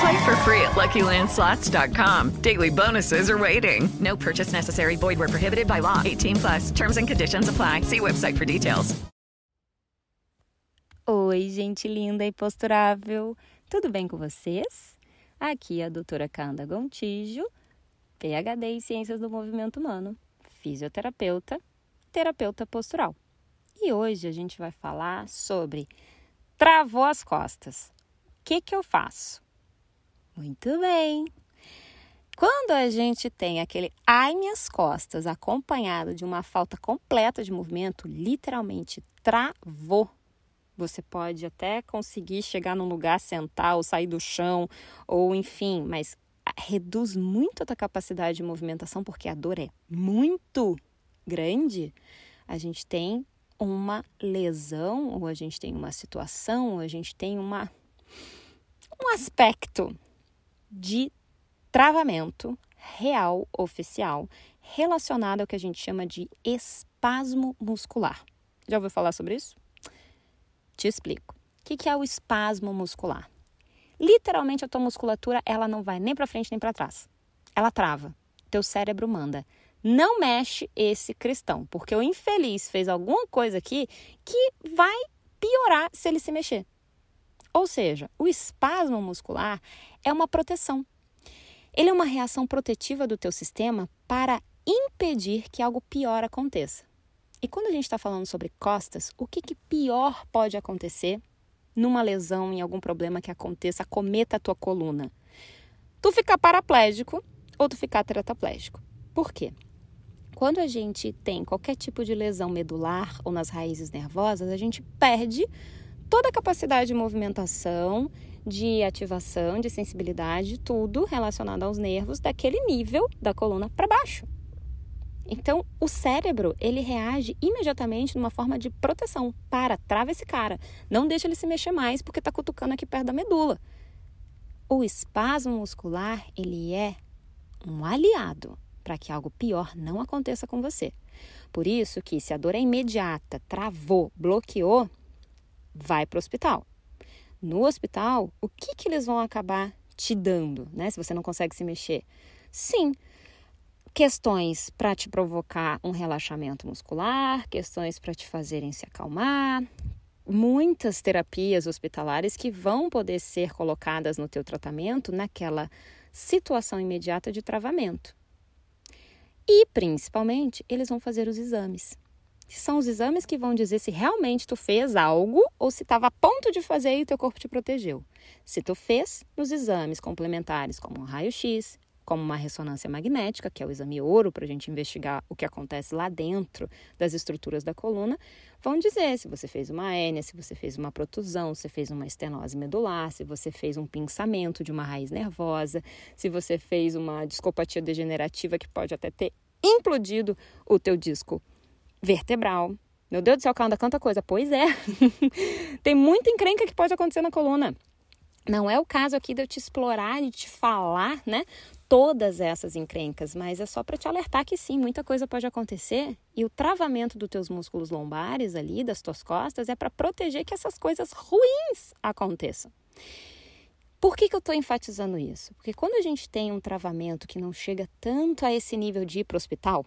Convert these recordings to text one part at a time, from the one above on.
Play for free at LuckyLandSlots.com. Daily bonuses are waiting. No purchase necessary. Void where prohibited by law. 18 plus. Terms and conditions apply. See website for details. Oi, gente linda e posturável. Tudo bem com vocês? Aqui é a doutora Canda Gontijo, PhD em Ciências do Movimento Humano, fisioterapeuta, terapeuta postural. E hoje a gente vai falar sobre travou as costas. O que, que eu faço? Muito bem. Quando a gente tem aquele ai minhas costas acompanhado de uma falta completa de movimento, literalmente travou. Você pode até conseguir chegar num lugar, sentar ou sair do chão, ou enfim, mas reduz muito a tua capacidade de movimentação porque a dor é muito grande. A gente tem uma lesão, ou a gente tem uma situação, ou a gente tem uma, um aspecto de travamento real, oficial, relacionado ao que a gente chama de espasmo muscular. Já ouviu falar sobre isso? Te explico. O que é o espasmo muscular? Literalmente a tua musculatura ela não vai nem para frente nem para trás. Ela trava. Teu cérebro manda. Não mexe esse cristão, porque o infeliz fez alguma coisa aqui que vai piorar se ele se mexer. Ou seja, o espasmo muscular é uma proteção. Ele é uma reação protetiva do teu sistema para impedir que algo pior aconteça. E quando a gente está falando sobre costas, o que, que pior pode acontecer numa lesão, em algum problema que aconteça, cometa a tua coluna? Tu ficar paraplégico ou tu ficar tetraplégico. Por quê? Quando a gente tem qualquer tipo de lesão medular ou nas raízes nervosas, a gente perde toda a capacidade de movimentação, de ativação, de sensibilidade, tudo relacionado aos nervos daquele nível da coluna para baixo. Então, o cérebro, ele reage imediatamente numa forma de proteção. Para, trava esse cara. Não deixa ele se mexer mais porque está cutucando aqui perto da medula. O espasmo muscular, ele é um aliado para que algo pior não aconteça com você. Por isso que se a dor é imediata, travou, bloqueou, vai para o hospital. No hospital, o que, que eles vão acabar te dando, né? Se você não consegue se mexer. Sim, questões para te provocar um relaxamento muscular, questões para te fazerem se acalmar, muitas terapias hospitalares que vão poder ser colocadas no teu tratamento naquela situação imediata de travamento. E principalmente, eles vão fazer os exames. São os exames que vão dizer se realmente tu fez algo ou se estava a ponto de fazer e o teu corpo te protegeu. Se tu fez, nos exames complementares como um raio-x, como uma ressonância magnética, que é o exame ouro para a gente investigar o que acontece lá dentro das estruturas da coluna, vão dizer se você fez uma hérnia, se você fez uma protusão, se fez uma estenose medular, se você fez um pinçamento de uma raiz nervosa, se você fez uma discopatia degenerativa que pode até ter implodido o teu disco vertebral. Meu Deus do céu, Canda, quanta coisa. Pois é. Tem muita encrenca que pode acontecer na coluna. Não é o caso aqui de eu te explorar e te falar, né, todas essas encrencas, mas é só para te alertar que sim, muita coisa pode acontecer e o travamento dos teus músculos lombares ali, das tuas costas, é para proteger que essas coisas ruins aconteçam. Por que, que eu estou enfatizando isso? Porque quando a gente tem um travamento que não chega tanto a esse nível de ir para o hospital,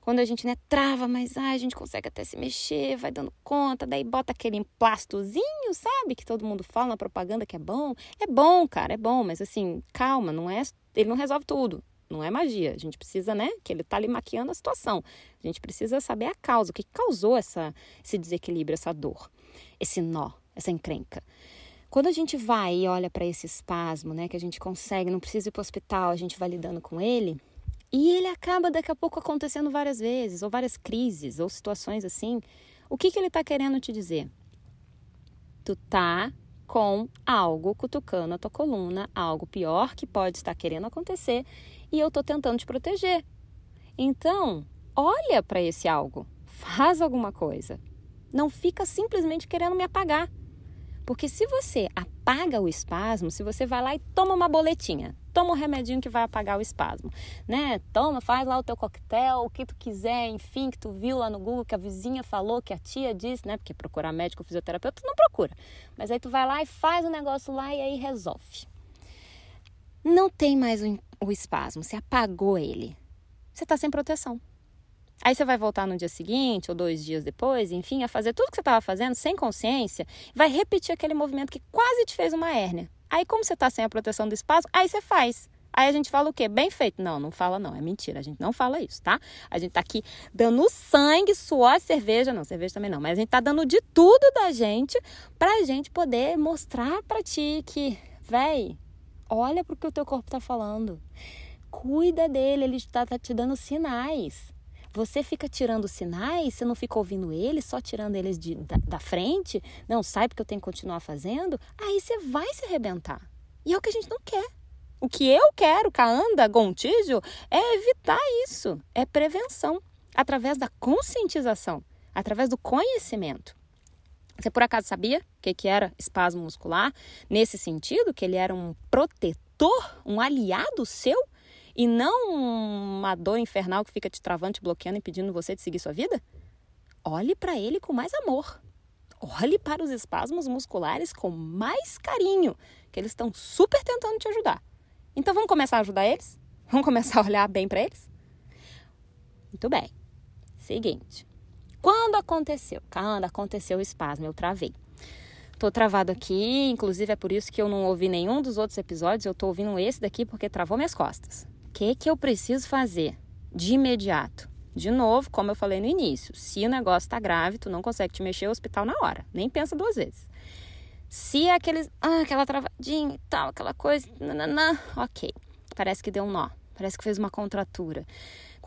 quando a gente né, trava, mas ah, a gente consegue até se mexer, vai dando conta, daí bota aquele emplastozinho, sabe? Que todo mundo fala na propaganda que é bom. É bom, cara, é bom, mas assim, calma, não é. Ele não resolve tudo. não é magia. A gente precisa, né? Que ele tá ali maquiando a situação. A gente precisa saber a causa, o que causou essa, esse desequilíbrio, essa dor, esse nó, essa encrenca. Quando a gente vai e olha para esse espasmo, né, que a gente consegue, não precisa ir para o hospital, a gente vai lidando com ele, e ele acaba daqui a pouco acontecendo várias vezes, ou várias crises, ou situações assim. O que, que ele está querendo te dizer? Tu tá com algo cutucando a tua coluna, algo pior que pode estar querendo acontecer, e eu tô tentando te proteger. Então, olha para esse algo, faz alguma coisa. Não fica simplesmente querendo me apagar. Porque se você apaga o espasmo, se você vai lá e toma uma boletinha, toma um remedinho que vai apagar o espasmo, né? Toma, faz lá o teu coquetel, o que tu quiser, enfim, que tu viu lá no Google, que a vizinha falou, que a tia disse, né? Porque procurar médico, fisioterapeuta, tu não procura. Mas aí tu vai lá e faz o negócio lá e aí resolve. Não tem mais o, o espasmo, você apagou ele. Você está sem proteção. Aí você vai voltar no dia seguinte ou dois dias depois, enfim, a fazer tudo que você estava fazendo sem consciência, vai repetir aquele movimento que quase te fez uma hérnia. Aí, como você está sem a proteção do espaço, aí você faz. Aí a gente fala o quê? Bem feito. Não, não fala não, é mentira. A gente não fala isso, tá? A gente tá aqui dando sangue, suor, cerveja, não, cerveja também não, mas a gente tá dando de tudo da gente pra gente poder mostrar pra ti que, véi, olha pro que o teu corpo tá falando. Cuida dele, ele tá, tá te dando sinais. Você fica tirando sinais, você não fica ouvindo eles, só tirando eles de, da, da frente, não sai porque eu tenho que continuar fazendo, aí você vai se arrebentar. E é o que a gente não quer. O que eu quero, Caanda, Gontijo, é evitar isso, é prevenção, através da conscientização, através do conhecimento. Você por acaso sabia o que, que era espasmo muscular? Nesse sentido, que ele era um protetor, um aliado seu e não uma dor infernal que fica te travando, te bloqueando, impedindo você de seguir sua vida? Olhe para ele com mais amor. Olhe para os espasmos musculares com mais carinho, que eles estão super tentando te ajudar. Então vamos começar a ajudar eles? Vamos começar a olhar bem para eles? Muito bem. Seguinte. Quando aconteceu? Quando aconteceu o espasmo, eu travei. Tô travado aqui, inclusive é por isso que eu não ouvi nenhum dos outros episódios, eu tô ouvindo esse daqui porque travou minhas costas que, que eu preciso fazer de imediato? De novo, como eu falei no início, se o negócio está grave, tu não consegue te mexer ao hospital na hora. Nem pensa duas vezes. Se é aqueles, ah, aquela travadinha e tal, aquela coisa, nananã, ok. Parece que deu um nó, parece que fez uma contratura.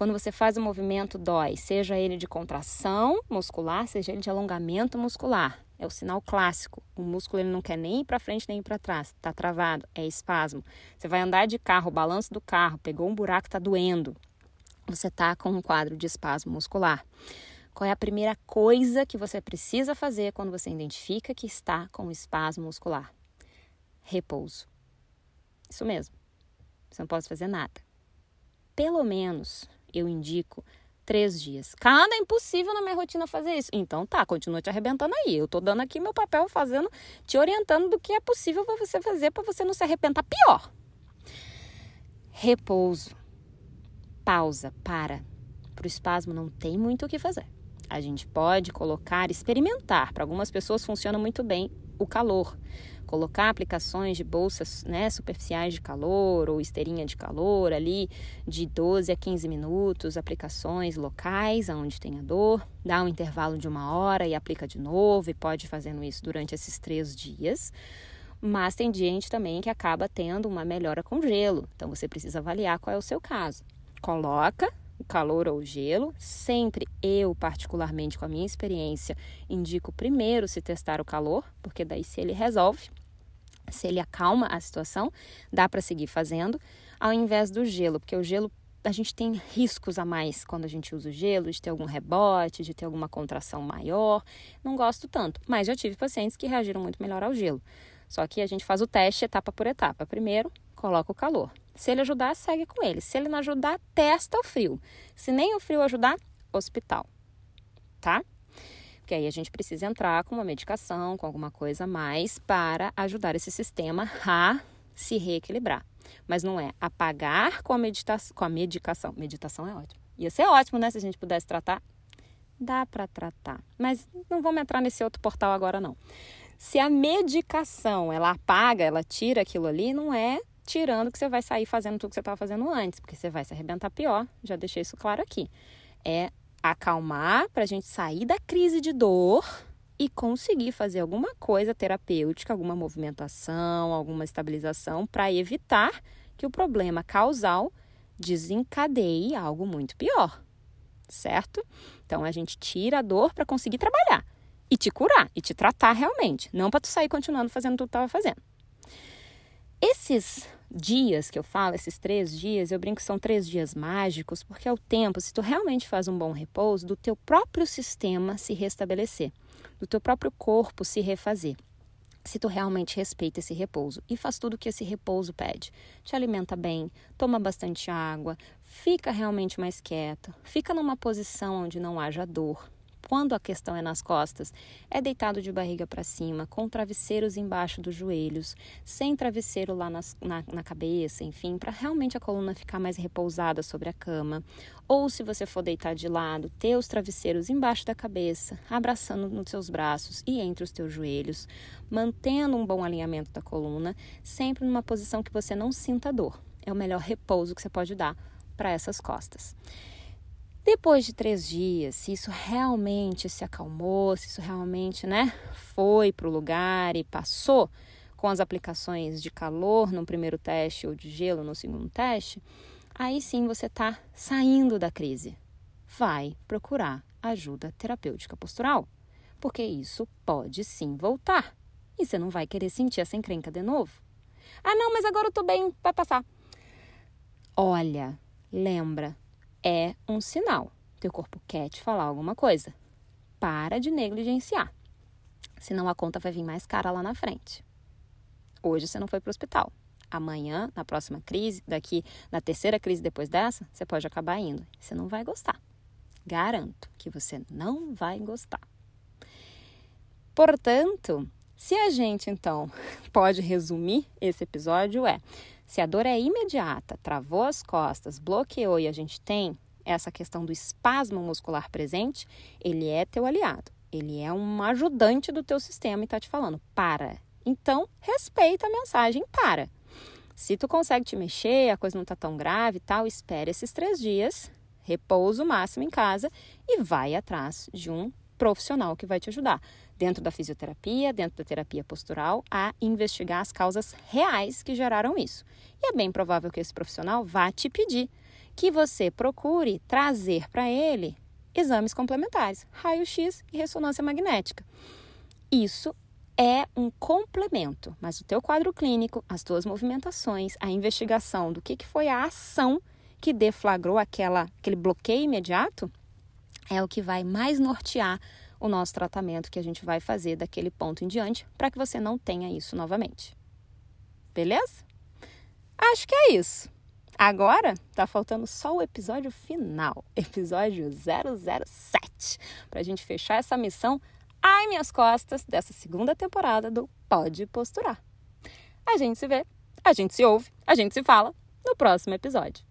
Quando você faz o movimento, dói, seja ele de contração muscular, seja ele de alongamento muscular. É o sinal clássico. O músculo ele não quer nem ir para frente nem para trás. Está travado, é espasmo. Você vai andar de carro, balanço do carro, pegou um buraco, está doendo. Você está com um quadro de espasmo muscular. Qual é a primeira coisa que você precisa fazer quando você identifica que está com espasmo muscular? Repouso. Isso mesmo. Você não pode fazer nada. Pelo menos eu indico três dias. Cada é impossível na minha rotina fazer isso. Então tá, continua te arrebentando aí. Eu tô dando aqui meu papel, fazendo, te orientando do que é possível para você fazer para você não se arrebentar pior. Repouso. Pausa, para. Para o espasmo não tem muito o que fazer. A gente pode colocar, experimentar. Para algumas pessoas funciona muito bem o calor colocar aplicações de bolsas né, superficiais de calor ou esteirinha de calor ali de 12 a 15 minutos, aplicações locais aonde tem a dor, dá um intervalo de uma hora e aplica de novo e pode fazendo isso durante esses três dias. Mas tem gente também que acaba tendo uma melhora com gelo, então você precisa avaliar qual é o seu caso. Coloca o calor ou o gelo. Sempre eu, particularmente com a minha experiência, indico primeiro se testar o calor, porque daí se ele resolve, se ele acalma a situação, dá para seguir fazendo, ao invés do gelo, porque o gelo a gente tem riscos a mais quando a gente usa o gelo, de ter algum rebote, de ter alguma contração maior. Não gosto tanto, mas já tive pacientes que reagiram muito melhor ao gelo. Só que a gente faz o teste etapa por etapa. Primeiro, coloca o calor. Se ele ajudar, segue com ele. Se ele não ajudar, testa o frio. Se nem o frio ajudar, hospital. Tá? Porque aí a gente precisa entrar com uma medicação, com alguma coisa a mais para ajudar esse sistema a se reequilibrar. Mas não é apagar com a, meditação, com a medicação. Meditação é ótimo. Ia ser ótimo, né? Se a gente pudesse tratar. Dá para tratar. Mas não vamos entrar nesse outro portal agora, não. Se a medicação ela apaga, ela tira aquilo ali, não é tirando que você vai sair fazendo tudo que você estava fazendo antes, porque você vai se arrebentar pior. Já deixei isso claro aqui. É acalmar para a gente sair da crise de dor e conseguir fazer alguma coisa terapêutica, alguma movimentação, alguma estabilização para evitar que o problema causal desencadeie algo muito pior, certo? Então a gente tira a dor para conseguir trabalhar e te curar e te tratar realmente, não para tu sair continuando fazendo tudo que estava fazendo. Esses dias que eu falo, esses três dias, eu brinco que são três dias mágicos, porque é o tempo, se tu realmente faz um bom repouso, do teu próprio sistema se restabelecer do teu próprio corpo se refazer. Se tu realmente respeita esse repouso e faz tudo o que esse repouso pede. Te alimenta bem, toma bastante água, fica realmente mais quieto, fica numa posição onde não haja dor, quando a questão é nas costas, é deitado de barriga para cima, com travesseiros embaixo dos joelhos, sem travesseiro lá nas, na, na cabeça, enfim, para realmente a coluna ficar mais repousada sobre a cama. Ou se você for deitar de lado, ter os travesseiros embaixo da cabeça, abraçando nos seus braços e entre os teus joelhos, mantendo um bom alinhamento da coluna, sempre numa posição que você não sinta dor. É o melhor repouso que você pode dar para essas costas. Depois de três dias, se isso realmente se acalmou, se isso realmente né, foi para o lugar e passou com as aplicações de calor no primeiro teste ou de gelo no segundo teste, aí sim você está saindo da crise. Vai procurar ajuda terapêutica postural, porque isso pode sim voltar e você não vai querer sentir essa encrenca de novo. Ah, não, mas agora eu tô bem, vai passar. Olha, lembra, é um sinal. Teu corpo quer te falar alguma coisa. Para de negligenciar. Senão a conta vai vir mais cara lá na frente. Hoje você não foi para o hospital. Amanhã, na próxima crise, daqui na terceira crise depois dessa, você pode acabar indo. Você não vai gostar. Garanto que você não vai gostar. Portanto, se a gente então pode resumir esse episódio é se a dor é imediata, travou as costas, bloqueou e a gente tem essa questão do espasmo muscular presente, ele é teu aliado. Ele é um ajudante do teu sistema e está te falando, para. Então, respeita a mensagem, para. Se tu consegue te mexer, a coisa não está tão grave e tal, espere esses três dias, repouso máximo em casa e vai atrás de um profissional que vai te ajudar, dentro da fisioterapia, dentro da terapia postural, a investigar as causas reais que geraram isso. E é bem provável que esse profissional vá te pedir que você procure trazer para ele exames complementares, raio-x e ressonância magnética. Isso é um complemento, mas o teu quadro clínico, as tuas movimentações, a investigação do que, que foi a ação que deflagrou aquela, aquele bloqueio imediato, é o que vai mais nortear o nosso tratamento que a gente vai fazer daquele ponto em diante para que você não tenha isso novamente. Beleza? Acho que é isso. Agora tá faltando só o episódio final, episódio 007, para a gente fechar essa missão ai minhas costas dessa segunda temporada do Pode Posturar. A gente se vê, a gente se ouve, a gente se fala no próximo episódio.